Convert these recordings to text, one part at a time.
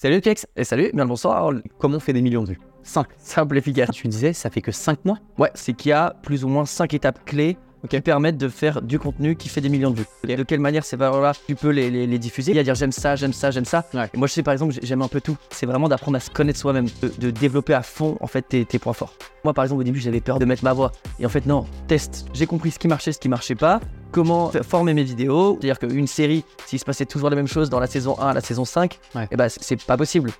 Salut Piex Et salut, bien le bonsoir. Comment on fait des millions de vues? Simple, simple et efficace. Tu disais, ça fait que 5 mois? Ouais, c'est qu'il y a plus ou moins 5 étapes clés qui permettent de faire du contenu qui fait des millions de vues. Ok. De quelle manière ces valeurs-là, tu peux les, les- les diffuser? Il y a dire j'aime ça, j'aime ça, j'aime ça. Ouais. Et moi, je sais par exemple, j'ai- j'aime un peu tout. C'est vraiment d'apprendre à se connaître soi-même, de, de développer à fond en fait tes, tes points forts. Moi, par exemple, au début, j'avais peur de mettre ma voix. Et en fait, non, test. J'ai compris ce qui marchait, ce qui marchait pas. Comment former mes vidéos? C'est-à-dire qu'une série, s'il se passait toujours la même chose dans la saison 1 à la saison 5, Ouais. et bah, c'est- c'est pas possible.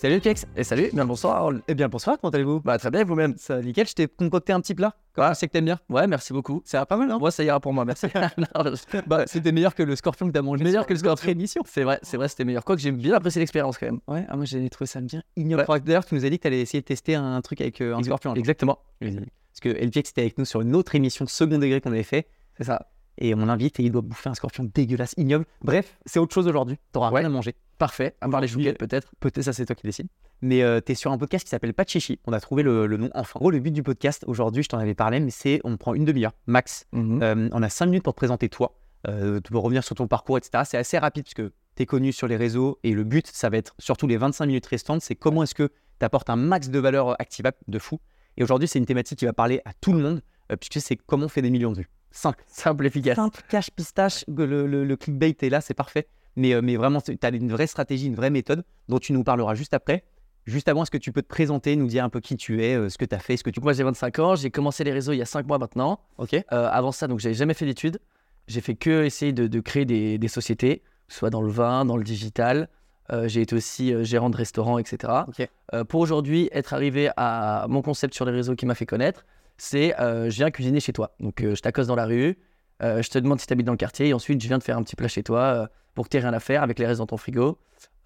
Salut Piex Et salut, bien le bonsoir. Eh bien bonsoir, comment allez-vous? Bah, très bien, et vous-même? Ça nickel, je t'ai concocté un petit plat. Quoi, c'est que t'aimes bien Ouais, merci beaucoup. Ça va pas mal, hein? Moi, ça ira pour moi, merci. Non, je- Bah, c'était meilleur que le scorpion que t'as mangé. Meilleur que le scorpion. émission. C'est vrai, c'est vrai, c'était meilleur. Quoique j'ai bien apprécié l'expérience quand même. Ouais, ah, moi j'ai trouvé ça bien ignoble. Ouais. D'ailleurs, tu nous as dit que t'allais essayer de tester un truc avec euh, un scorpion. Exactement. Parce que LPX était avec nous sur une autre émission second degré qu'on avait fait. C'est ça. Et on l'invite et il doit bouffer un scorpion dégueulasse, ignoble. Bref, c'est autre chose aujourd'hui. T'auras Ouais. rien à manger. Parfait. À part les chouquettes peut-être. Peut-être ça, c'est toi qui décides. Mais euh, t'es sur un podcast qui s'appelle Pas de Chichi. On a trouvé le, le nom enfin. En gros, le but du podcast aujourd'hui, je t'en avais parlé, mais c'est on prend une demi-heure max. Mhm. Euh, on a cinq minutes pour te présenter toi. Euh, tu peux revenir sur ton parcours, etc. C'est assez rapide parce que tu es connu sur les réseaux et le but, ça va être surtout les 25 minutes restantes, c'est comment est-ce que tu apportes un max de valeur activable de fou. Et aujourd'hui, c'est une thématique qui va parler à tout le monde euh, puisque c'est comment on fait des millions de vues. Simple. Simple, efficace. Simple, cash, pistache, le, le, le clickbait est là, c'est parfait. Mais, euh, mais vraiment, tu as une vraie stratégie, une vraie méthode dont tu nous parleras juste après. Juste avant, est-ce que tu peux te présenter, nous dire un peu qui tu es, euh, ce que tu as fait, ce que tu... Moi j'ai 25 ans, j'ai commencé les réseaux il y a 5 mois maintenant. Ok Euh, avant ça, donc j'avais jamais fait d'études. J'ai fait que essayer de, de créer des, des sociétés, soit dans le vin, dans le digital. Euh, j'ai été aussi euh, gérant de restaurant, etc. Ok. Euh, pour aujourd'hui, être arrivé à mon concept sur les réseaux qui m'a fait connaître, c'est je viens cuisiner chez toi. Donc je t'accoste dans la rue, je te demande si tu habites dans le quartier, et ensuite je viens te faire un petit plat chez toi euh, pour que tu rien à faire avec les restes dans ton frigo.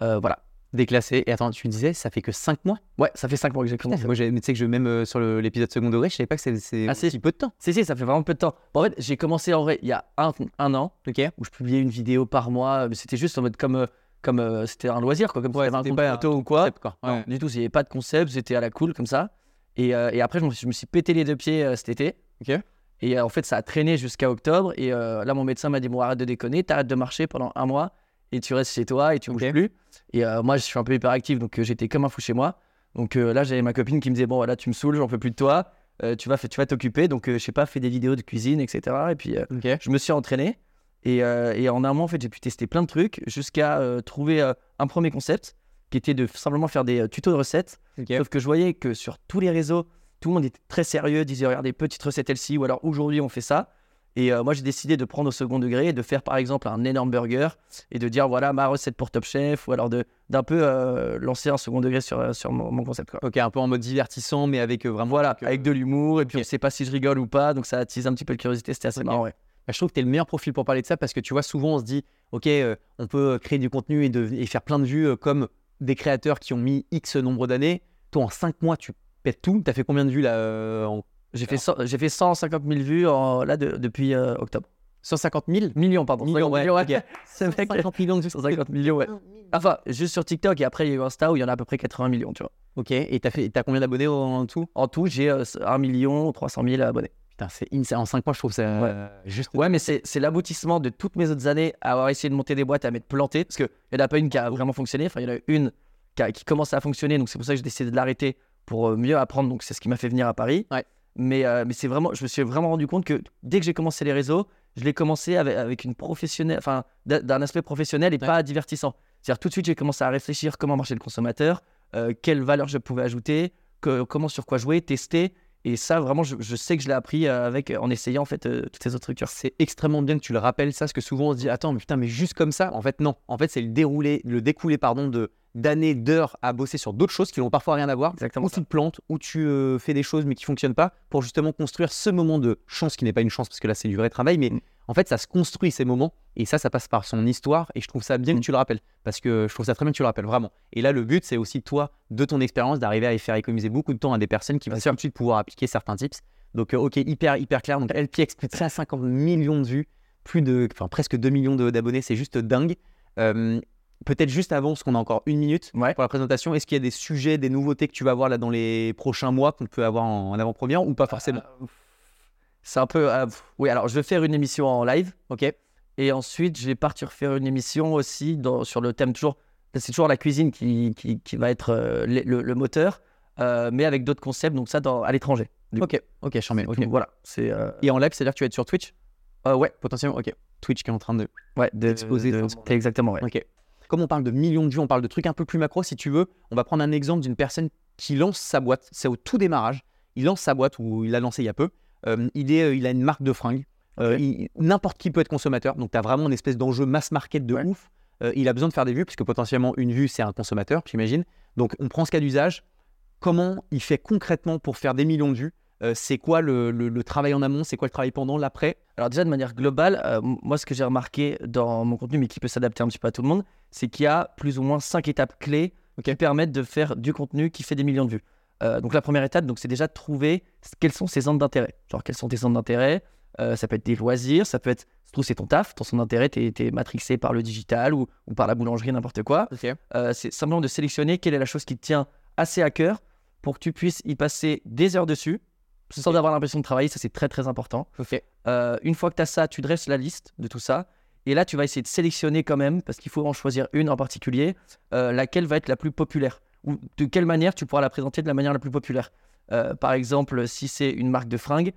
Euh, voilà. Déclassé. Et attends, tu disais, ça fait que 5 mois? Ouais, ça fait 5 mois que j'ai commencé. Moi, tu sais que je, même euh, sur l'épisode second degré, je savais pas que c'est Ah, si. peu de temps. Si, si, ça fait vraiment peu de temps. Bon, en fait, j'ai commencé en vrai il y a un, un an, Ok. où je publiais une vidéo par mois. C'était juste en mode comme, euh, comme euh, c'était un loisir, quoi, comme Ouais, un c'était compte pas un photo ou quoi. Concept, quoi. Non, du tout, il n'y avait pas de concept, c'était à la cool comme ça. Et, euh, et après, je me, suis, je me suis pété les deux pieds euh, cet été. Ok. Et euh, en fait, ça a traîné jusqu'à octobre. Et euh, là, mon médecin m'a dit Bon, arrête de déconner, t'arrêtes de marcher pendant un mois et tu restes chez toi et tu Ok. bouges plus. Et euh, moi, je suis un peu hyperactif, donc euh, j'étais comme un fou chez moi. Donc là, j'avais ma copine qui me disait Bon, voilà, tu me saoules, j'en peux plus de toi. Tu vas, tu vas t'occuper. Donc, je sais pas, fais des vidéos de cuisine, etc. Et puis, je me suis entraîné. Et, et en un mois, en fait, j'ai pu tester plein de trucs jusqu'à trouver un premier concept qui était de simplement faire des tutos de recettes. Sauf que je voyais que sur tous les réseaux, tout le monde était très sérieux, disait regardez, petite recette LC, ou alors aujourd'hui on fait ça. Et euh, moi j'ai décidé de prendre au second degré et de faire par exemple un énorme burger et de dire voilà ma recette pour Top Chef, ou alors d'un peu euh, lancer un second degré sur, euh, sur mon, mon concept. Quoi. Ok, un peu en mode divertissant, mais avec vraiment. Voilà, avec de l'humour, et puis Ok. on sait pas si je rigole ou pas, donc ça attise un petit peu la curiosité, c'était assez Ok. marrant. ouais. Bah, je trouve que tu es le meilleur profil pour parler de ça parce que tu vois, souvent on se dit, ok, euh, on peut créer du contenu et, de- et faire plein de vues euh, comme des créateurs qui ont mis X nombre d'années. Toi, en 5 mois, tu pètes tout. Tu as fait combien de vues là euh, en J'ai fait, j'ai fait 150 000 vues en- là de- depuis euh, octobre. 150 000 Millions, pardon. Millions, 150 ouais, millions, ok. Ce mec, 150 millions de vues. 150 millions, ouais. Enfin, juste sur TikTok et après il y a eu Insta où il y en a à peu près 80 millions, tu vois. Ok, et tu as, combien d'abonnés en, tout? En tout, j'ai euh, 1 million 300 000 abonnés. Putain, c'est insane. En 5 mois, je trouve ça euh, juste. Ouais, mais c'est c'est l'aboutissement de toutes mes autres années à avoir essayé de monter des boîtes, à m'être planté. Parce qu'il n'y en a pas une qui a vraiment fonctionné. Enfin, il y en a une qui, a- qui commence à fonctionner. Donc, c'est pour ça que j'ai décidé de l'arrêter pour euh, mieux apprendre. Donc, c'est ce qui m'a fait venir à Paris. Ouais. Mais, euh, mais c'est vraiment, je me suis vraiment rendu compte que dès que j'ai commencé les réseaux, je l'ai commencé avec, avec une professionnelle, enfin, d'un aspect professionnel et Ouais. pas divertissant. C'est-à-dire, tout de suite, j'ai commencé à réfléchir comment marchait le consommateur, euh, quelle valeur je pouvais ajouter, que- comment sur quoi jouer, tester. Et ça, vraiment, je, je sais que je l'ai appris avec, en essayant en fait euh, toutes ces autres structures. C'est extrêmement bien que tu le rappelles ça, parce que souvent on se dit attends mais putain mais juste comme ça. En fait non. En fait c'est le déroulé, le découlé pardon de d'années, d'heures à bosser sur d'autres choses qui n'ont parfois rien à voir. Exactement Ou tu te plantes, ou tu euh, fais des choses mais qui fonctionnent pas pour justement construire ce moment de chance qui n'est pas une chance parce que là c'est du vrai travail, mais Mm. en fait ça se construit ces moments et ça ça passe par son histoire et je trouve ça bien Mm. que tu le rappelles parce que je trouve ça très bien que tu le rappelles vraiment. Et là le but c'est aussi toi de ton expérience d'arriver à y faire économiser beaucoup de temps à des personnes qui vont tout de suite pouvoir appliquer certains tips. Donc euh, ok hyper hyper clair. Donc LPX plus de 150 millions de vues, plus de enfin presque 2 millions d'abonnés, c'est juste dingue. Euh, Peut-être juste avant, parce qu'on a encore une minute Ouais. pour la présentation, est-ce qu'il y a des sujets, des nouveautés que tu vas voir là dans les prochains mois qu'on peut avoir en, en avant-première ou pas forcément? Euh, C'est un peu. euh, oui, alors je vais faire une émission en live. Ok? Et ensuite, je vais partir faire une émission aussi dans- sur le thème toujours c'est toujours la cuisine qui, qui, qui va être euh, le, le- le moteur, euh, mais avec d'autres concepts, donc ça dans, à l'étranger. Ok, ok, j'en mets. coup, ok. Voilà, c'est. Et en live, c'est-à-dire que tu vas être sur Twitch? Ouais, potentiellement Ok. Twitch qui est en train de. ouais, de, Exposer de- ton- Exactement, ouais. Ok. Comme on parle de millions de vues, on parle de trucs un peu plus macro. Si tu veux, on va prendre un exemple d'une personne qui lance sa boîte. C'est au tout démarrage. Il lance sa boîte ou il l'a lancé il y a peu. Euh, il, est, euh, il a une marque de fringues. Euh, N'importe qui peut être consommateur. Donc, tu as vraiment une espèce d'enjeu mass market de Ouais. ouf. Il a besoin de faire des vues, puisque potentiellement, une vue, c'est un consommateur, j'imagine. Donc, on prend ce cas d'usage. Comment il fait concrètement pour faire des millions de vues Euh, C'est quoi le, le- le travail en amont? C'est quoi le travail pendant, l'après? Alors déjà de manière globale, euh, moi ce que j'ai remarqué dans mon contenu, mais qui peut s'adapter un petit peu à tout le monde, c'est qu'il y a plus ou moins cinq étapes clés qui permettent de faire du contenu qui fait des millions de vues. Euh, donc la première étape, donc c'est déjà de trouver s- quels sont ses centres d'intérêt. Genre quels sont tes centres d'intérêt? Ça peut être des loisirs, ça peut être, je trouve c'est ton taf, ton centre d'intérêt, t'es es matrixé par le digital ou, ou par la boulangerie, n'importe quoi. C'est simplement de sélectionner quelle est la chose qui te tient assez à cœur pour que tu puisses y passer des heures dessus sans avoir l'impression de travailler. Ça, c'est très très important. Euh, une fois que tu as ça, tu dresses la liste de tout ça. Et là, tu vas essayer de sélectionner quand même, parce qu'il faut en choisir une en particulier, euh, laquelle va être la plus populaire. Ou de quelle manière tu pourras la présenter de la manière la plus populaire. Euh, par exemple, si c'est une marque de fringues,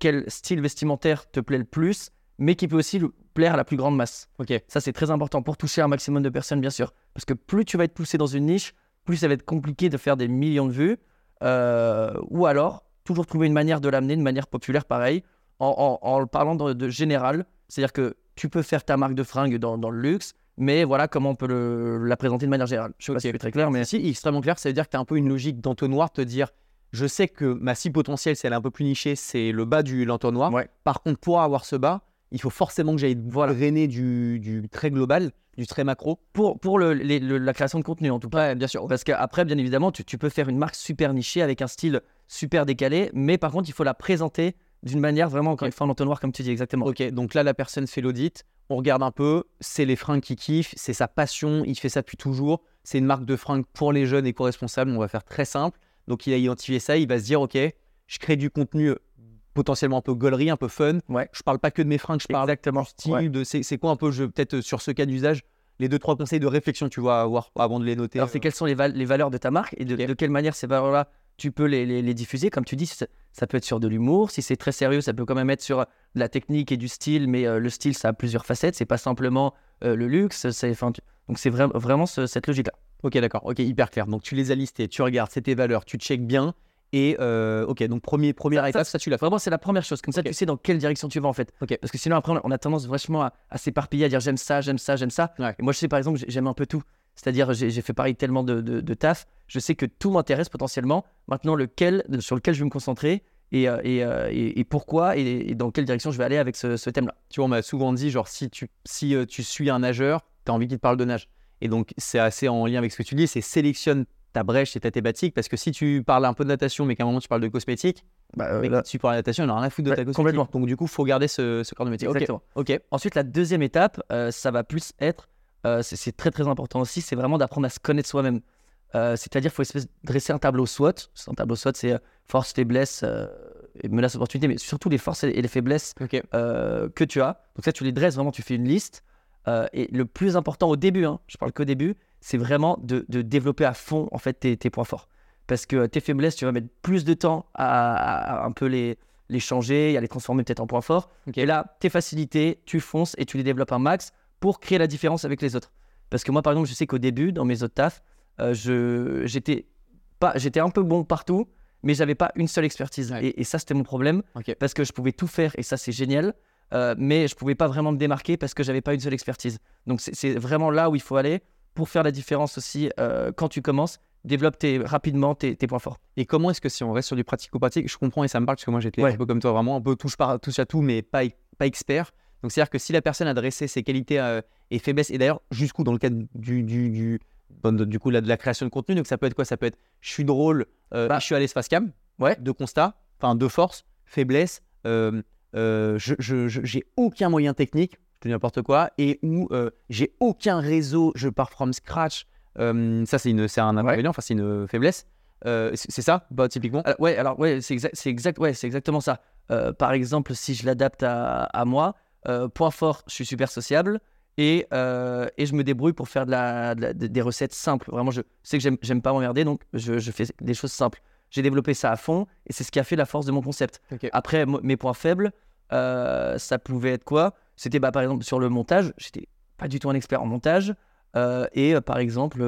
quel style vestimentaire te plaît le plus, mais qui peut aussi plaire à la plus grande masse. Ok. Ça, c'est très important pour toucher un maximum de personnes, bien sûr. Parce que plus tu vas être poussé dans une niche, plus ça va être compliqué de faire des millions de vues. Ou alors, toujours trouver une manière de l'amener de manière populaire, pareil, en, en, parlant de, de général. C'est-à-dire que tu peux faire ta marque de fringues dans, dans le luxe, mais voilà comment on peut le- la présenter de manière générale. Je sais pas si c'est très clair, mais Mais si, extrêmement clair, ça veut dire que tu as un peu une logique d'entonnoir, te dire je sais que ma cible potentielle, si elle est un peu plus nichée, c'est le bas du l'entonnoir. Ouais. Par contre, pour avoir ce bas, il faut forcément que j'aille Voilà. drainer du, du très global, du très macro. pour, pour le- les- le- la création de contenu en tout cas. Ouais, bien sûr. Parce qu'après, bien évidemment, tu, tu peux faire une marque super nichée avec un style super décalé, mais par contre, il faut la présenter d'une manière vraiment, encore une fois, en entonnoir, comme tu dis exactement. Ok, donc là, la personne fait l'audit, on regarde un peu, c'est les fringues qui kiffent, c'est sa passion, il fait ça depuis toujours, c'est une marque de fringues pour les jeunes éco-responsables, on va faire très simple. Donc il a identifié ça, il va se dire, ok, je crée du contenu potentiellement un peu gaulerie, un peu fun. Ouais. Je parle pas que de mes fringues, je parle Exactement. style, Ouais. de c'est c'est quoi un peu, je peut-être euh, sur ce cas d'usage, les deux trois conseils de réflexion que tu vas avoir avant de les noter. Alors, c'est euh, quelles sont les, val- les valeurs de ta marque et de, quelle manière ces valeurs-là tu peux les, les- les diffuser? Comme tu dis, ça, ça peut être sur de l'humour. Si c'est très sérieux, ça peut quand même être sur de la technique et du style, mais euh, le style, ça a plusieurs facettes. C'est pas simplement euh, le luxe. c'est- enfin, tu- Donc, c'est vra- vraiment ce- cette logique-là. Ok, d'accord, ok, hyper clair. Donc tu les as listés, tu regardes, c'est tes valeurs, tu checkes bien. Et euh, ok, donc premier, première Ça- étape, ça- ça, tu l'as fait. Vraiment, c'est la première chose. Comme ça, tu sais dans quelle direction tu vas en fait. Ok. Parce que sinon, après, on a tendance vachement à, à s'éparpiller, à dire j'aime ça, j'aime ça, j'aime ça. Ouais. Et moi, je sais par exemple, j'ai- j'aime un peu tout. C'est-à-dire, j'ai fait pareil tellement de, de, de taf. Je sais que tout m'intéresse potentiellement. Maintenant, lequel, sur lequel je vais me concentrer et, euh, et, euh, et- et pourquoi et, dans quelle direction je vais aller avec ce, ce thème-là. Tu vois, on m'a souvent dit, genre, si tu, si, tu suis un nageur, tu as envie qu'il te parle de nage. Et donc, c'est assez en lien avec ce que tu dis, c'est sélectionne ta brèche et ta thématique, parce que si tu parles un peu de natation, mais qu'à un moment tu parles de cosmétique, Bah, euh, là- suit pour la natation, il en a rien à foutre de Ouais, ta cosmétique. complètement. Donc, du coup, faut garder ce, ce corps de métier. Exactement. ok. Ensuite, la deuxième étape, euh, ça va plus être, euh, c'est- très très important aussi, c'est vraiment d'apprendre à se connaître soi-même. C'est-à-dire, il faut espèce- dresser un tableau SWOT. Un tableau SWOT, c'est force, faiblesse et menace, opportunité, mais surtout les forces et les faiblesses que tu as. Donc ça, tu les dresses vraiment, tu fais une liste. Et le plus important au début, hein, je parle qu'au début, c'est vraiment de, de développer à fond en fait tes, tes points forts. Parce que tes faiblesses, tu vas mettre plus de temps à, à- à un peu les, les changer, et à les transformer peut-être en points forts. Ok. Et là, tes facilités, tu fonces et tu les développes un max pour créer la différence avec les autres. Parce que moi, par exemple, je sais qu'au début, dans mes autres tafs, euh, je, j'étais, pas, j'étais un peu bon partout, mais j'avais pas une seule expertise. Ouais. Et, et ça, c'était mon problème, parce que je pouvais tout faire, et ça, c'est génial. euh, mais je pouvais pas vraiment me démarquer parce que j'avais pas une seule expertise. Donc c'est vraiment là où il faut aller pour faire la différence aussi euh, quand tu commences. Développe tes, rapidement tes, tes points forts. Et comment est-ce que si on reste sur du pratico-pratique, je comprends et ça me parle parce que moi j'étais Ouais. un peu comme toi, vraiment un peu touche, par, touche à tout, mais pas, pas expert. Donc c'est-à-dire que si la personne a dressé ses qualités euh, et faiblesses, et d'ailleurs jusqu'où dans le cadre du, du, du, bon, de- du coup, là, de la création de contenu, donc ça peut être quoi? Ça peut être je suis drôle, euh, Bah. je suis à l'espace cam, Ouais. deux constats, enfin deux forces, faiblesses, euh, euh, je, je- je- j'ai aucun moyen technique, je dis n'importe quoi, et où euh, j'ai aucun réseau, je pars from scratch. Euh, ça c'est un inconvénient, enfin c'est une faiblesse. Euh, c'est ça, bah, typiquement? Alors, ouais, alors ouais, c'est exact, c'est exact, ouais, c'est exactement ça. Par exemple, si je l'adapte à, à moi, point fort, je suis super sociable. Et, et je me débrouille pour faire de la, de la- de- des recettes simples. Vraiment, je sais que j'aime- pas m'emmerder, donc je, je fais des choses simples. J'ai développé ça à fond et c'est ce qui a fait la force de mon concept. Après, mes points faibles, euh, ça pouvait être quoi? C'était bah, par exemple sur le montage. J'étais pas du tout un expert en montage. euh, et euh, par exemple,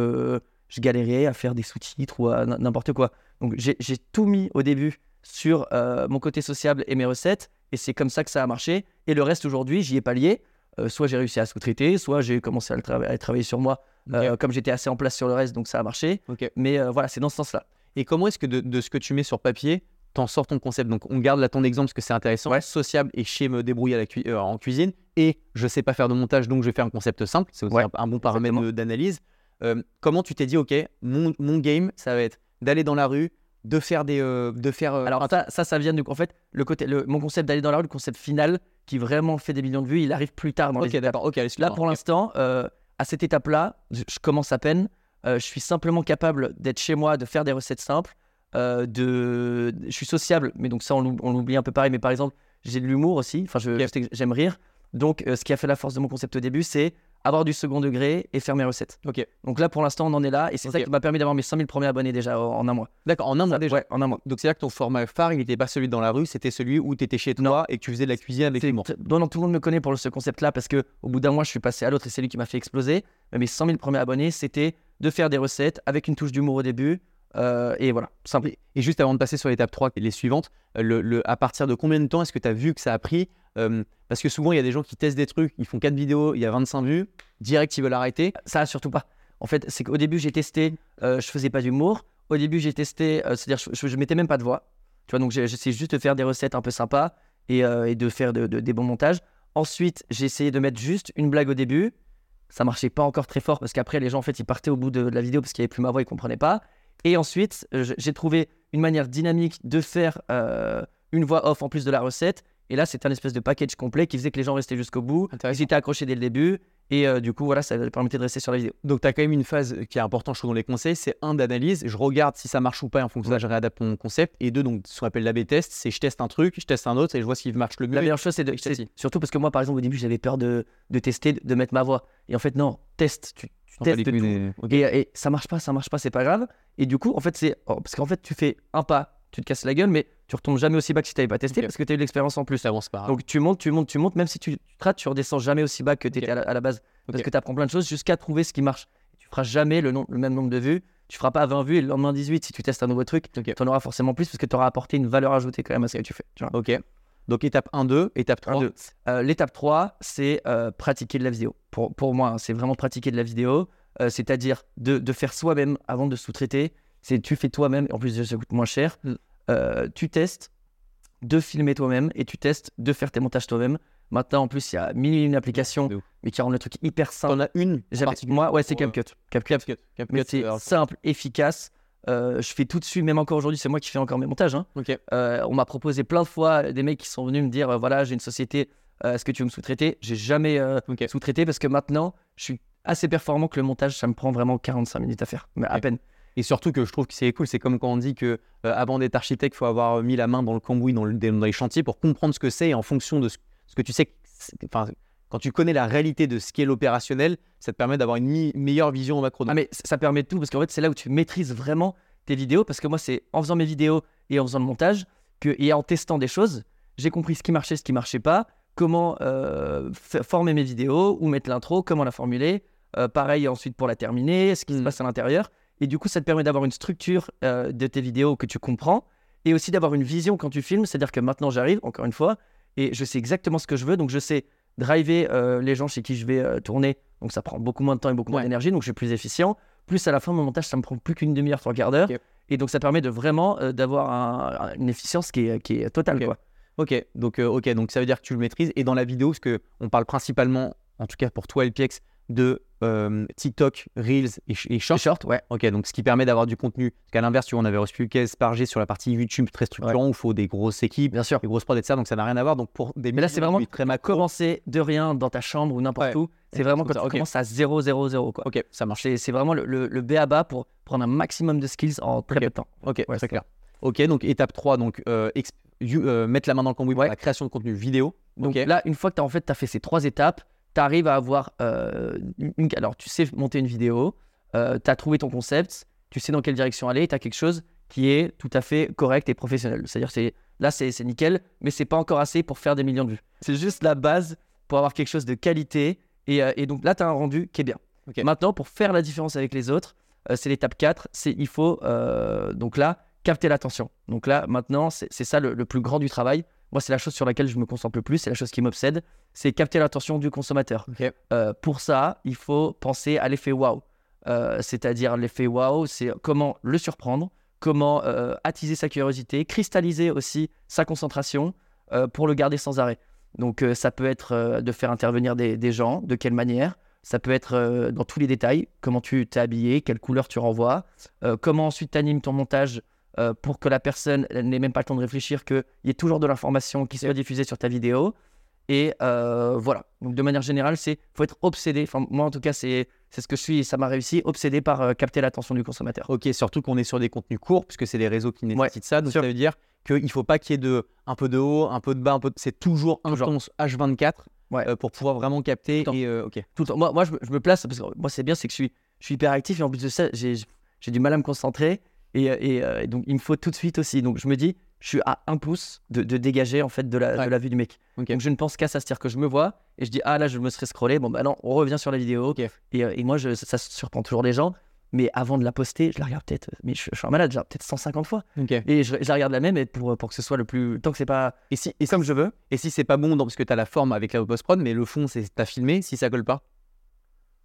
je galérais à faire des sous-titres ou à n'importe quoi. Donc j'ai tout mis au début sur mon côté sociable et mes recettes. Et c'est comme ça que ça a marché. Et le reste aujourd'hui, j'y ai pas lié. Euh, soit j'ai réussi à sous-traiter, soit j'ai commencé à, le trava- à travailler sur moi, euh, comme j'étais assez en place sur le reste, donc ça a marché. Mais euh, voilà, c'est dans ce sens-là. Et comment est-ce que de, de ce que tu mets sur papier, t'en sors ton concept Donc on garde là ton exemple parce que c'est intéressant. Ouais. Sociable et chez me débrouiller à la cui- euh, en cuisine. Et je sais pas faire de montage, donc je vais faire un concept simple. C'est aussi Ouais. un, un bon paramètre d'analyse. Euh, comment tu t'es dit, ok, mon, mon game, ça va être d'aller dans la rue, de faire des, euh, de faire. Alors ça, ça, ça vient du en fait le côté, le, mon concept d'aller dans la rue, le concept final qui vraiment fait des millions de vues, il arrive plus tard dans les ok, étapes. d'accord. Ok, Là pour l'instant, à cette étape-là, je, je commence à peine. Je suis simplement capable d'être chez moi, de faire des recettes simples. Euh, de, je suis sociable, mais donc ça on l'oub- on l'oublie un peu pareil. Mais par exemple, j'ai de l'humour aussi. Enfin, j'aime rire. Donc, euh, ce qui a fait la force de mon concept au début, c'est avoir du second degré et faire mes recettes. Ok. Donc là, pour l'instant, on en est là, et c'est ça qui m'a permis d'avoir mes 100 000 premiers abonnés déjà en, un mois. D'accord, en un mois déjà. Ouais, en un mois. Donc c'est là que ton format phare, il n'était pas celui dans la rue, c'était celui où tu étais chez toi et que tu faisais de la cuisine avec t- non, non, tout le monde me connaît pour ce concept-là parce que au bout d'un mois, je suis passé à l'autre et c'est lui qui m'a fait exploser. Mais mes 100 000 premiers abonnés, c'était de faire des recettes avec une touche d'humour au début. Euh, et voilà, simple. Et, juste avant de passer sur l'étape 3, les suivantes, le, le- à partir de combien de temps est-ce que tu as vu que ça a pris Euh, Parce que souvent, il y a des gens qui testent des trucs, ils font 4 vidéos, il y a 25 vues, direct, ils veulent arrêter. Ça, surtout pas. En fait, c'est qu'au début, j'ai testé, euh, je faisais pas d'humour. Au début, j'ai testé, euh, c'est-à-dire, je, je mettais même pas de voix. Tu vois, donc j'essayais juste de faire des recettes un peu sympas et, et de faire de- de- des bons montages. Ensuite, j'ai essayé de mettre juste une blague au début. Ça marchait pas encore très fort parce qu'après, les gens, en fait, ils partaient au bout de, de la vidéo parce qu'il n'y avait plus ma voix, ils comprenaient pas. Et ensuite, euh, j'ai trouvé une manière dynamique de faire euh, une voix off en plus de la recette. Et là, c'était un espèce de package complet qui faisait que les gens restaient jusqu'au bout. Ils étaient accrochés dès le début. Et euh, du coup, voilà, ça permettait de rester sur la vidéo. Donc, tu as quand même une phase qui est importante, je trouve, dans les conseils. C'est un, d'analyse. Je regarde si ça marche ou pas. et En fonction de ça, je réadapte mon concept. Et deux, donc, ce qu'on appelle l'AB test. C'est je teste un truc, je teste un autre et je vois s'il marche le mieux. La meilleure chose, c'est de. petit. Surtout parce que moi, par exemple, au début, j'avais peur de, de tester, de, de mettre ma voix. Et en fait, non, teste. Tu, tu testes tout. des-. Et, et ça marche pas, ça marche pas, c'est pas grave. Et du coup, en fait, c'est. oh, parce qu'en fait, tu fais un pas, tu te casses la gueule, mais tu retombes jamais aussi bas que si t'avais pas testé parce que tu as eu l'expérience en plus. Ça avance pas. Donc tu montes, tu montes, tu montes, même si tu, tu te rates, tu redescends jamais aussi bas que tu étais à, la, à la base. Parce que tu apprends plein de choses jusqu'à trouver ce qui marche. Tu feras jamais le, nom- le même nombre de vues. Tu feras pas 20 vues et le lendemain 18 si tu testes un nouveau truc. Tu en auras forcément plus parce que tu auras apporté une valeur ajoutée quand même à ce que tu fais. tu vois. Ok. Donc, étape 1, 2, étape 3. Un, deux. Euh, L'étape 3, c'est euh, pratiquer de la vidéo. Pour, pour moi, hein, c'est vraiment pratiquer de la vidéo. euh, C'est-à-dire de, de faire soi-même avant de sous-traiter. C'est tu fais toi-même. En plus, ça coûte moins cher. Mm. Tu testes de filmer toi-même et tu testes de faire tes montages toi-même. Maintenant, en plus, il y a mille et une applications, mais qui rendent le truc hyper simple. T'en as une Moi, ouais, c'est CapCut. CapCut. CapCut. CapCut, Mais c'est simple, efficace. Euh, je fais tout dessus, même encore aujourd'hui, c'est moi qui fais encore mes montages. hein. Euh, on m'a proposé plein de fois des mecs qui sont venus me dire euh, voilà, j'ai une société, euh, est-ce que tu veux me sous-traiter? J'ai jamais sous-traité parce que maintenant, je suis assez performant que le montage, ça me prend vraiment 45 minutes à faire, mais à peine. Et surtout que je trouve que c'est cool, c'est comme quand on dit que avant d'être architecte, il faut avoir mis la main dans le cambouis, dans, le- dans les chantiers pour comprendre ce que c'est et en fonction de ce, ce que tu sais. Enfin, quand tu connais la réalité de ce qu'est l'opérationnel, ça te permet d'avoir une meilleure vision au macro. Ah, mais ça permet de tout parce qu'en fait, c'est là où tu maîtrises vraiment tes vidéos parce que moi, c'est en faisant mes vidéos et en faisant le montage que, et en testant des choses, j'ai compris ce qui marchait, ce qui marchait pas, comment euh, former mes vidéos, où mettre l'intro, comment la formuler. Euh, pareil ensuite pour la terminer, ce qui se Mm. passe à l'intérieur. Et du coup, ça te permet d'avoir une structure euh, de tes vidéos que tu comprends et aussi d'avoir une vision quand tu filmes. C'est-à-dire que maintenant, j'arrive, encore une fois, et je sais exactement ce que je veux. Donc, je sais driver euh, les gens chez qui je vais euh, tourner. Donc, ça prend beaucoup moins de temps et beaucoup moins d'énergie. Donc, je suis plus efficient. Plus à la fin, mon montage, ça me prend plus qu'une demi-heure, trois quarts d'heure. Et donc, ça permet de vraiment euh, d'avoir un- un- une efficience qui est, qui est totale. Ok. Quoi. Ok, donc, ok, donc ça veut dire que tu le maîtrises. Et dans la vidéo, parce que on parle principalement, en tout cas pour toi, LPX, de euh, TikTok, Reels et, et Shorts. Short, ouais. Ok, donc ce qui permet d'avoir du contenu. Parce qu'à l'inverse, tu vois, on avait reçu Kez Pargé sur la partie YouTube très structurant où il faut des grosses équipes, Bien sûr. des grosses prods et ça, donc ça n'a rien à voir. Donc pour des Mais là, c'est vraiment très macro. Commencer de rien dans ta chambre ou n'importe Ouais. où. C'est vraiment quand ça, tu ok. commences à 0, 0, 0. Quoi. Ok, ça marche. C'est vraiment le, le, le B à bas pour prendre un maximum de skills en très Ok. peu de temps. Ok, Ouais, c'est clair. Ok, donc étape 3, donc euh, you- euh, mettre la main dans le cambouis pour la création de contenu vidéo. Donc Ok. là, une fois que tu as en fait, as fait ces trois étapes, tu arrives à avoir. euh, une- alors, tu sais monter une vidéo, tu as trouvé ton concept, tu sais dans quelle direction aller, tu as quelque chose qui est tout à fait correct et professionnel. C'est-à-dire, c'est là, c'est nickel, mais c'est pas encore assez pour faire des millions de vues. C'est juste la base pour avoir quelque chose de qualité. Et, euh, et donc là, tu as un rendu qui est bien. Maintenant, pour faire la différence avec les autres, euh, c'est l'étape 4. C'est il faut, euh, donc là, capter l'attention. Donc là, maintenant, c'est c'est ça le, le plus grand du travail. Moi, c'est la chose sur laquelle je me concentre le plus, c'est la chose qui m'obsède, c'est capter l'attention du consommateur. Euh, pour ça, il faut penser à l'effet wow. Euh, C'est-à-dire l'effet wow, c'est comment le surprendre, comment euh, attiser sa curiosité, cristalliser aussi sa concentration pour le garder sans arrêt. Donc ça peut être de faire intervenir des, des gens, de quelle manière. Ça peut être dans tous les détails, comment tu t'es habillé, quelle couleur tu renvoies, comment ensuite tu animes ton montage euh, pour que la personne n'ait même pas le temps de réfléchir, qu'il y ait toujours de l'information qui soit diffusée sur ta vidéo. Et euh, voilà. Donc de manière générale, c'est faut être obsédé. Enfin moi en tout cas c'est c'est ce que je suis. et Ça m'a réussi obsédé par euh, capter l'attention du consommateur. Ok, surtout qu'on est sur des contenus courts, puisque c'est les réseaux qui nécessitent ça. Donc sûr. ça veut dire qu'il ne faut pas qu'il y ait de, un peu de haut, un peu de bas, un peu de... c'est toujours intense H24 Ouais. euh, pour pouvoir vraiment capter. Tout le temps. Et, ok. Tout le temps. Moi, moi je, me- je me place parce que moi c'est bien, c'est que je suis je suis hyper actif et en plus de ça j'ai j'ai du mal à me concentrer et, euh, et, euh, et donc il me faut tout de suite aussi. Donc je me dis je suis à un pouce de, de dégager en fait de la, Ouais. de la vue du mec. Donc je ne pense qu'à ça, c'est-à-dire que je me vois et je dis ah là je me serais scrollé. Bon bah non, on revient sur la vidéo. Ok. Et, euh, et moi je, ça, surprend toujours les gens. Mais avant de la poster, je la regarde peut-être, mais je, je suis un malade, regarde peut-être 150 fois. Ok. Et je, je la regarde la même et pour, pour que ce soit le plus. Tant que c'est pas Et si, et comme je veux. Et si c'est pas bon, dans- parce que tu as la forme avec la post-prod, mais le fond, c'est t'as filmé, si ça colle pas?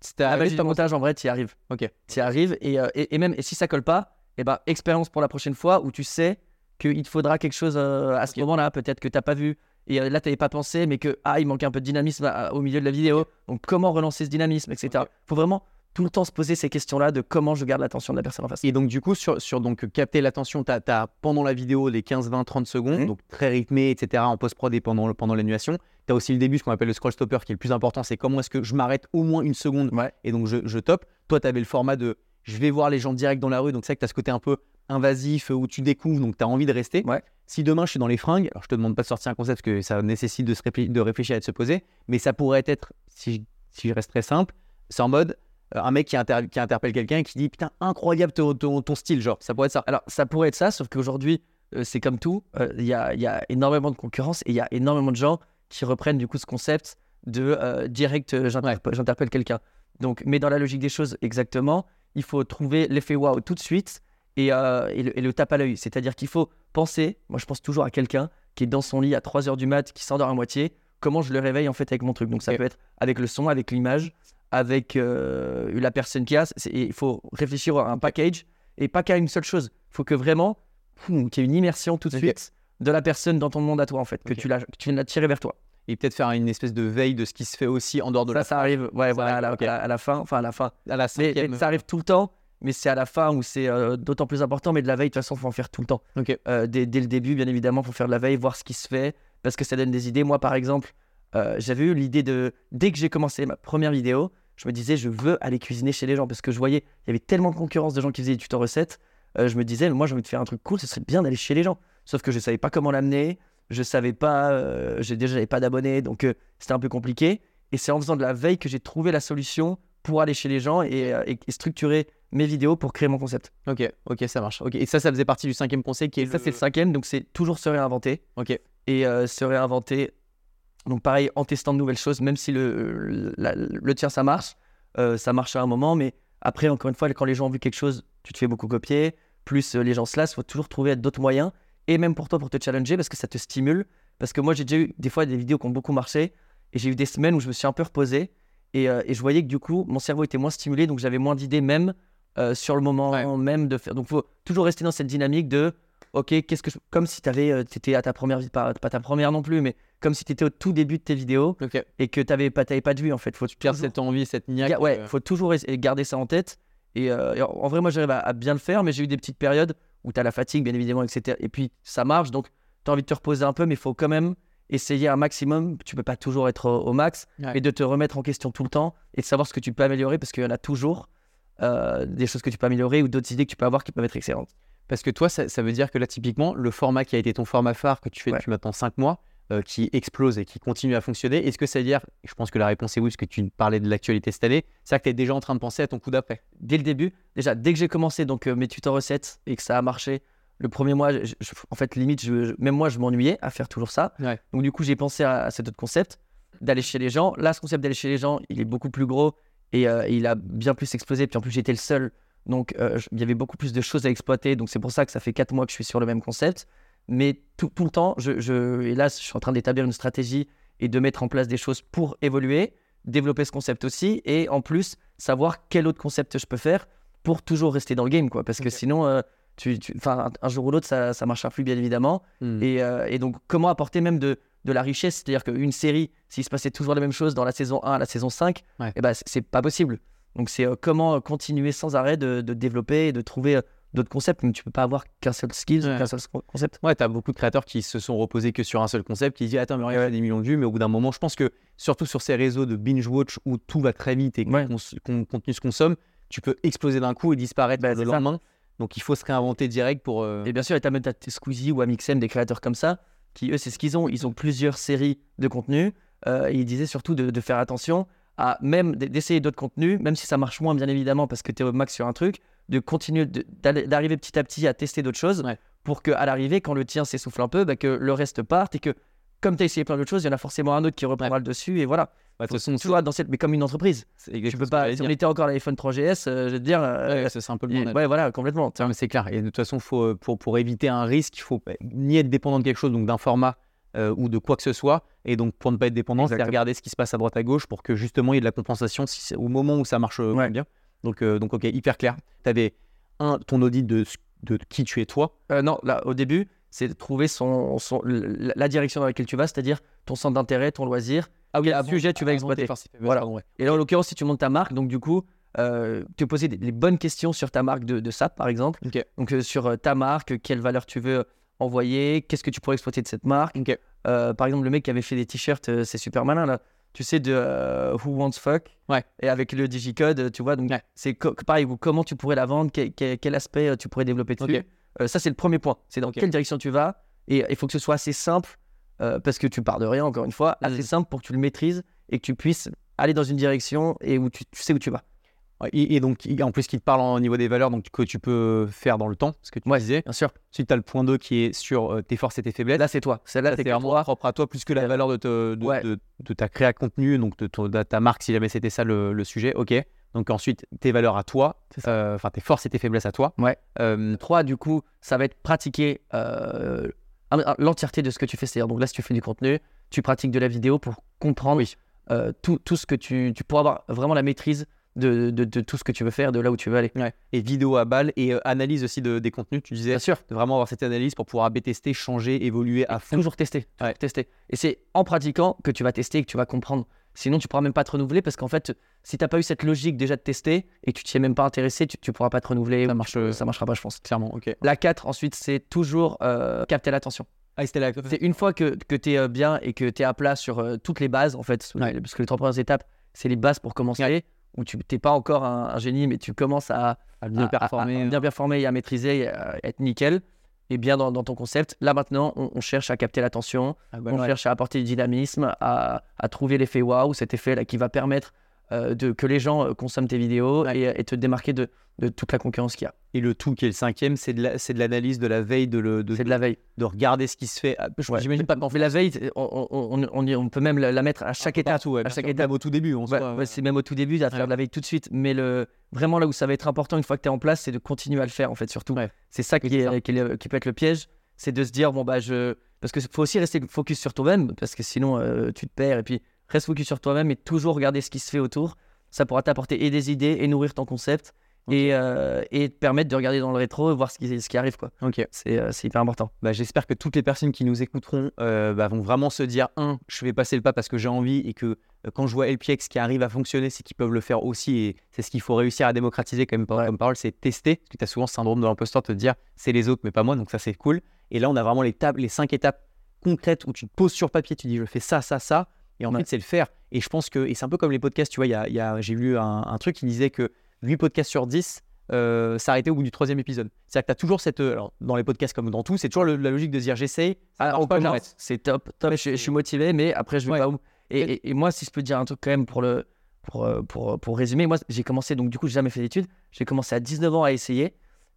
Si t'as- Ah bah, juste en montage, en vrai, tu y arrives. Ok. Tu y arrives et, euh, et, et même et si ça colle pas, et bah, expérience pour la prochaine fois où tu sais qu'il te faudra quelque chose euh, à ce moment-là, peut-être que t'as pas vu. Et euh, là, t'avais pas pensé, mais que ah, il manque un peu de dynamisme à- au milieu de la vidéo. Donc, comment relancer ce dynamisme, etc. Ok. Faut vraiment tout le temps se poser ces questions-là de comment je garde l'attention de la personne en face. Et donc, du coup, sur, sur donc, euh, capter l'attention, tu as, pendant la vidéo les 15, 20, 30 secondes, Mhm. donc très rythmé, etc., en post-prod et pendant, pendant l'annulation. Tu as aussi le début, ce qu'on appelle le scroll stopper, qui est le plus important, c'est comment est-ce que je m'arrête au moins une seconde Ouais. et donc je, je top. Toi, tu avais le format de je vais voir les gens direct dans la rue, donc c'est vrai que tu as ce côté un peu invasif euh, où tu découvres, donc tu as envie de rester. Ouais. Si demain je suis dans les fringues, alors je te demande pas de sortir un concept parce que ça nécessite de, se réfléchir, de réfléchir et de se poser, mais ça pourrait être, si je, si je reste très simple, c'est en mode euh, un mec qui, inter- qui interpelle quelqu'un et qui dit putain, incroyable ton, ton- ton style, genre, ça pourrait être ça. Alors, ça pourrait être ça, sauf qu'aujourd'hui, euh, c'est comme tout. euh, Il y, a, y a énormément de concurrence et il y a énormément de gens qui reprennent du coup ce concept de direct, j'interpelle j'interpelle quelqu'un. Donc, mais dans la logique des choses, exactement, il faut trouver l'effet wow tout de suite et, euh, et le, et le tape à l'œil. C'est-à-dire qu'il faut penser, moi je pense toujours à quelqu'un qui est dans son lit à 3 heures du mat, qui s'endort à moitié, comment je le réveille en fait avec mon truc. Donc ça peut être avec le son, avec l'image, avec euh, la personne qui a. Il faut réfléchir à un package et pas qu'à une seule chose. Il faut que vraiment qu'il y ait une immersion tout de suite de la personne dans ton monde à toi en fait, que tu, la, que tu viennes la tirer vers toi. Et peut-être faire une espèce de veille de ce qui se fait aussi en dehors de ça, la ça arrive, ouais, Ça voilà, à, la, arrive, ok. à la- à la fin, enfin à la fin. à la Mais, ça arrive tout le temps, mais c'est à la fin où c'est euh, d'autant plus important. Mais de la veille, de toute façon, faut en faire tout le temps. Euh, dès, dès le début, bien évidemment, faut faire de la veille, voir ce qui se fait, parce que ça donne des idées. Moi, par exemple, euh, j'avais eu l'idée de, dès que j'ai commencé ma première vidéo, je me disais, je veux aller cuisiner chez les gens, parce que je voyais, il y avait tellement de concurrence de gens qui faisaient des tutos recettes. euh, je me disais, moi, j'ai envie de faire un truc cool, ce serait bien d'aller chez les gens. Sauf que je savais pas comment l'amener, je savais pas, euh, j'ai déjà j'avais pas d'abonnés, donc euh, c'était un peu compliqué. Et c'est en faisant de la veille que j'ai trouvé la solution pour aller chez les gens et, euh, et- et structurer mes vidéos pour créer mon concept. Ok, ok, ça marche. Ok, et ça, ça faisait partie du cinquième conseil qui est Et ça, c'est le cinquième, donc c'est toujours se réinventer. Ok. Et euh, se réinventer, donc pareil, en testant de nouvelles choses, même si le, la- le tien, ça marche, ça marche à un moment, mais après, encore une fois, quand les gens ont vu quelque chose, tu te fais beaucoup copier, plus les gens se lassent, il faut toujours trouver d'autres moyens, et même pour toi, pour te challenger, parce que ça te stimule. Parce que moi, j'ai déjà eu des fois des vidéos qui ont beaucoup marché, et j'ai eu des semaines où je me suis un peu reposé, et, euh, et je voyais que du coup, mon cerveau était moins stimulé, donc j'avais moins d'idées même euh, sur le moment Ouais. même de faire. Donc, il faut toujours rester dans cette dynamique de ok, qu'est-ce que je... comme si tu étais à ta première vie, pas, pas ta première non plus, mais comme si tu étais au tout début de tes vidéos et que tu n'avais pas, pas de vue en fait. Faut Garde toujours- cette envie, cette niaque. Ouais, euh, faut toujours garder ça en tête. Et, euh, et en en vrai, moi j'arrive à, à bien le faire, mais j'ai eu des petites périodes où tu as la fatigue, bien évidemment, etc. Et puis ça marche, donc tu as envie de te reposer un peu, mais il faut quand même essayer un maximum. Tu peux pas toujours être au, au max, Ouais. mais de te remettre en question tout le temps et de savoir ce que tu peux améliorer parce qu'il y en a toujours. euh, des choses que tu peux améliorer ou d'autres idées que tu peux avoir qui peuvent être excellentes. Parce que toi, ça, ça veut dire que là, typiquement, le format qui a été ton format phare que tu fais Ouais. depuis maintenant 5 mois, euh, qui explose et qui continue à fonctionner, est-ce que ça veut dire, je pense que la réponse est oui, parce que tu parlais de l'actualité cette année, c'est-à-dire que tu es déjà en train de penser à ton coup d'après Dès le début, déjà, dès que j'ai commencé donc euh, mes tutos recettes et que ça a marché, le premier mois, je- je- en fait, limite, je- même moi, je m'ennuyais à faire toujours ça. Ouais. Donc, du coup, j'ai pensé à, à cet autre concept d'aller chez les gens. Là, ce concept d'aller chez les gens, il est beaucoup plus gros et euh, il a bien plus explosé. Puis en plus, j'étais le seul. Donc, euh, il y avait beaucoup plus de choses à exploiter. Donc, c'est pour ça que ça fait 4 mois que je suis sur le même concept. Mais tout, tout le temps, je, je, et là, je suis en train d'établir une stratégie et de mettre en place des choses pour évoluer, développer ce concept aussi. Et en plus, savoir quel autre concept je peux faire pour toujours rester dans le game. Quoi. Parce que sinon, euh, tu, tu- un, un jour ou l'autre, ça, ça marchera plus, bien évidemment. Hmm. Et, euh, et donc, comment apporter même de, de la richesse? C'est-à-dire qu'une série, s'il se passait toujours la même chose dans la saison 1 à la saison 5, Ouais. eh ben, c'est- pas possible. Donc, c'est euh, comment continuer sans arrêt de, de développer et de trouver d'autres concepts. Mais tu peux pas avoir qu'un seul skill, Ouais. qu'un seul concept. Ouais, tu as beaucoup de créateurs qui se sont reposés que sur un seul concept, qui disent Attends, mais regarde, j'ai des millions de vues, mais au bout d'un moment, je pense que surtout sur ces réseaux de binge-watch où tout va très vite et que Ouais. le contenu se consomme, tu peux exploser d'un coup et disparaître Bah, le ça. lendemain. Donc il faut se réinventer direct pour. euh, Et bien sûr, tu as même Squeezie ou Amixem, des créateurs comme ça, qui eux, c'est ce qu'ils ont. Ils ont plusieurs séries de contenu. euh, ils disaient surtout de, de faire attention à même d'essayer d'autres contenus, même si ça marche moins, bien évidemment, parce que tu es au max sur un truc, de continuer d'arriver petit à petit à tester d'autres choses Ouais. pour qu'à l'arrivée, quand le tien s'essouffle un peu, bah, que le reste parte et que. Comme tu as essayé plein d'autres choses, il y en a forcément un autre qui reprendra le dessus et voilà. bah, de toute façon, tu vois, dans cette, mais comme une entreprise. Tu peux pas. Si on était encore à l'iPhone 3GS, euh, je vais te dire. euh, Ouais, c'est un peu le et- ouais, voilà, complètement. C'est clair. Et de toute façon, faut, euh, pour, pour éviter un risque, il faut ni être dépendant de quelque chose, donc d'un format euh, ou de quoi que ce soit. Et donc, pour ne pas être dépendant, c'est regarder ce qui se passe à droite à gauche pour que justement il y ait de la compensation si au moment où ça marche Ouais. bien. Donc, euh, donc, ok, hyper clair. Tu avais un, ton audit de, de qui tu es toi. Euh, non, là, au début, c'est de trouver son, son- la direction dans laquelle tu vas, c'est-à-dire ton centre d'intérêt, ton loisir. Ah Quel sujet tu vas exploiter. Voilà. Pardon, ouais. Et là, en l'occurrence, si tu montes ta marque, donc du coup, euh, te poser des, les bonnes questions sur ta marque de, de SAP, par exemple. Donc, euh, sur euh, ta marque, quelle valeur tu veux envoyer, qu'est-ce que tu pourrais exploiter de cette marque. Par exemple, le mec qui avait fait des t-shirts, c'est super malin, là. Tu sais, de euh, Who Wants Fuck? Ouais. Et avec le digicode, tu vois. Donc, Ouais. c'est pareil, ou comment tu pourrais la vendre, quel, quel- quel aspect euh, tu pourrais développer dessus? Ok. Euh, ça, c'est le premier point. C'est dans quelle direction tu vas. Et il faut que ce soit assez simple, euh, parce que tu pars de rien, encore une fois, assez Mhm. simple pour que tu le maîtrises et que tu puisses aller dans une direction et où tu, tu sais où tu vas. Et, et donc, en plus, qui te parle au niveau des valeurs, donc que tu peux faire dans le temps, ce que tu Ouais. disais. Bien sûr. Ensuite, tu as le point 2 qui est sur euh, tes forces et tes faiblesses. Là, c'est toi. Celle-là, c'est toi. propre à toi plus que la valeur de, te- de, ouais. de- de ta créa de contenu, donc de, ta marque, si jamais c'était ça le, le sujet. Ok. Donc ensuite, tes valeurs à toi, euh, enfin tes forces et tes faiblesses à toi. Ouais. Euh, 3, du coup, ça va être pratiquer euh, l'entièreté de ce que tu fais. C'est-à-dire, donc là, si tu fais du contenu, tu pratiques de la vidéo pour comprendre tout, tout ce que tu, tu pourras avoir vraiment la maîtrise de, de- de tout ce que tu veux faire, de là où tu veux aller. et vidéo à balle et euh, analyse aussi de, des contenus. Tu disais Bien sûr. de vraiment avoir cette analyse pour pouvoir AB tester, changer, évoluer à fond. Toujours tester. toujours Ouais. tester. Et c'est en pratiquant que tu vas tester et que tu vas comprendre. Sinon, tu pourras même pas te renouveler parce qu'en fait, si tu n'as pas eu cette logique déjà de tester et que tu t'y es même pas intéressé, tu, tu pourras pas te renouveler. Ça marche, tu- euh, ça marchera pas, je pense. Clairement. Ok. La 4, ensuite, c'est toujours euh, capter l'attention. Ah, la. C'est une fois que, que tu es bien et que tu es à plat sur euh, toutes les bases, en fait, Ouais. parce que les trois premières étapes, c'est les bases pour commencer, où tu n'es pas encore un, un génie, mais tu commences à, à bien à- performer. à bien performer et à maîtriser, et à être nickel, et bien dans, dans ton concept. Là maintenant, on, on cherche à capter l'attention, Ah, bah, on ouais. cherche à apporter du dynamisme, à, trouver l'effet waouh, cet effet-là qui va permettre euh, de, que les gens euh, consomment tes vidéos Ouais. et, et te démarquer de, de toute la concurrence qu'il y a. Et le tout qui est le cinquième, c'est de la- c'est de l'analyse, de la veille, de, le, C'est de la veille. de regarder ce qui se fait. Ah, Ouais. J'imagine pas On fait la veille, on, on- on- on y- on peut même la, mettre à chaque étape. Partout, ouais, à chaque sûr. étape. Même au tout début. Ouais, c'est même au tout début, à faire de la veille tout de suite. Mais le, vraiment là où ça va être important une fois que tu es en place, c'est de continuer à le faire en fait surtout. C'est ça, qui, est, qui, est le- qui peut être le piège, c'est de se dire bon bah je parce que faut aussi rester focus sur toi-même parce que sinon euh, tu te perds et puis reste focus sur toi-même et toujours regarder ce qui se fait autour. Ça pourra t'apporter et des idées et nourrir ton concept et, euh, et te permettre de regarder dans le rétro et voir ce qui, ce qui arrive quoi. Ok. C'est euh, c'est hyper important. Bah, J'espère que toutes les personnes qui nous écouteront euh, bah, vont vraiment se dire un, je vais passer le pas parce que j'ai envie et que euh, quand je vois LPX qui arrive à fonctionner, c'est qu'ils peuvent le faire aussi et c'est ce qu'il faut réussir à démocratiser quand même par- Ouais. comme parole, c'est tester. Parce que tu as souvent ce syndrome de l'imposteur de te dire c'est les autres mais pas moi, donc ça c'est cool. Et là on a vraiment les, tables, les cinq étapes concrètes où tu te poses sur papier, tu dis je fais ça, ça, ça, et ensuite Ouais. c'est le faire. Et je pense que, et c'est un peu comme les podcasts, tu vois, y a, y a- j'ai lu un, un truc qui disait que 8 podcasts sur 10 euh, s'arrêter au bout du troisième épisode. C'est-à-dire que tu as toujours cette. euh, Alors, dans les podcasts comme dans tout, c'est toujours le- la logique de se dire j'essaye, Ah, on pas, j'arrête. C'est top, top. Je, je suis motivé, mais après, je vais Ouais. pas où. Et, et- et moi, si je peux dire un truc quand même pour, le, pour, euh, pour, pour résumer, moi, j'ai commencé, donc du coup, j'ai jamais fait d'études. J'ai commencé à 19 ans à essayer.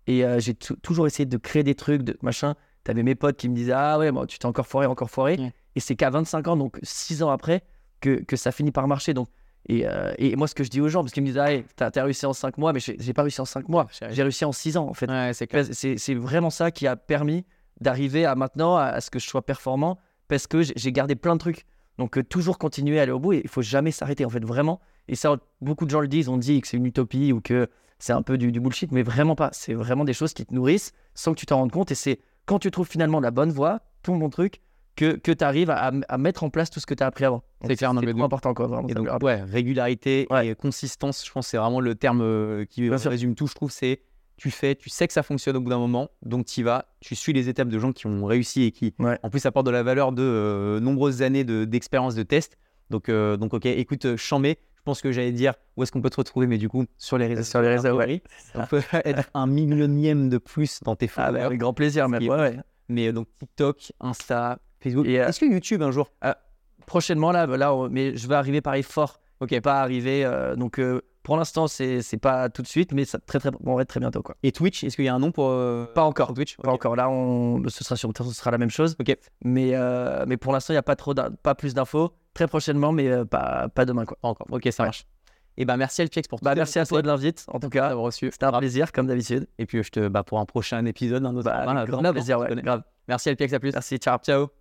Et euh, j'ai tou- toujours essayé de créer des trucs, de machin. T'avais mes potes qui me disaient Ah ouais, bon, tu t'es encore foiré, encore foiré. Ouais. Et c'est qu'à 25 ans, donc 6 ans après, que, que ça finit par marcher. Donc, et, euh, et moi, ce que je dis aux gens, parce qu'ils me disent Ah, t'as t'as réussi en 5 mois, mais j'ai j'ai pas réussi en 5 mois. J'ai réussi en 6 ans, en fait. Ouais, c'est clair. C'est c'est vraiment ça qui a permis d'arriver à maintenant à, à ce que je sois performant parce que j'ai- j'ai gardé plein de trucs. Donc euh, toujours continuer à aller au bout et il faut jamais s'arrêter en fait vraiment. Et ça, beaucoup de gens le disent, on dit que c'est une utopie ou que c'est un peu du, du bullshit, mais vraiment pas. C'est vraiment des choses qui te nourrissent sans que tu t'en rendes compte. Et c'est quand tu trouves finalement la bonne voie, ton bon truc, que, que tu arrives à, à mettre en place tout ce que tu as appris avant. C'est clair, non, mais donc- important quoi. Vraiment, Et donc, ouais, régularité Ouais. et consistance, je pense que c'est vraiment le terme euh, qui Bien sûr. résume tout, je trouve. C'est tu fais, tu sais que ça fonctionne au bout d'un moment, donc tu y vas, tu suis les étapes de gens qui ont réussi et qui, Ouais. en plus, apportent de la valeur de euh, nombreuses années de- d'expérience de, test. Donc, euh, donc, ok, écoute, euh, Chambé, je pense que j'allais dire où est-ce qu'on peut te retrouver, mais du coup, sur les réseaux. Sur les réseaux, ouais. oui. On peut être un millionième de plus dans tes Ah, bah, avec grand plaisir même. Ouais, ouais. Mais euh, donc, TikTok, Insta, Facebook. Et, euh, Est-ce que YouTube un jour prochainement là, là on- mais je vais arriver pareil fort. Ok. Pas arriver. euh, donc euh, pour l'instant, c'est c'est pas tout de suite, mais ça très très on va être très bientôt quoi. Et Twitch, est-ce qu'il y a un nom pour. euh, Pas encore. pour Twitch? Pas encore. Là, on, ce sera sur ce sera la même chose. Ok. Mais euh, mais pour l'instant, il y a pas trop d'in- pas plus d'infos. Très prochainement, mais euh, pas pas demain quoi. Encore. Ok, ça Ouais. marche. Et ben merci Alfiex pour Bah tous tes merci à toi de l'invite. En tout cas, d'avoir reçu. c'était un plaisir comme d'habitude. Et puis je te bah, pour un prochain épisode, un autre. Bah, grand plaisir. ouais, grave. Merci Alfiex, à plus. Merci. Ciao. Ciao.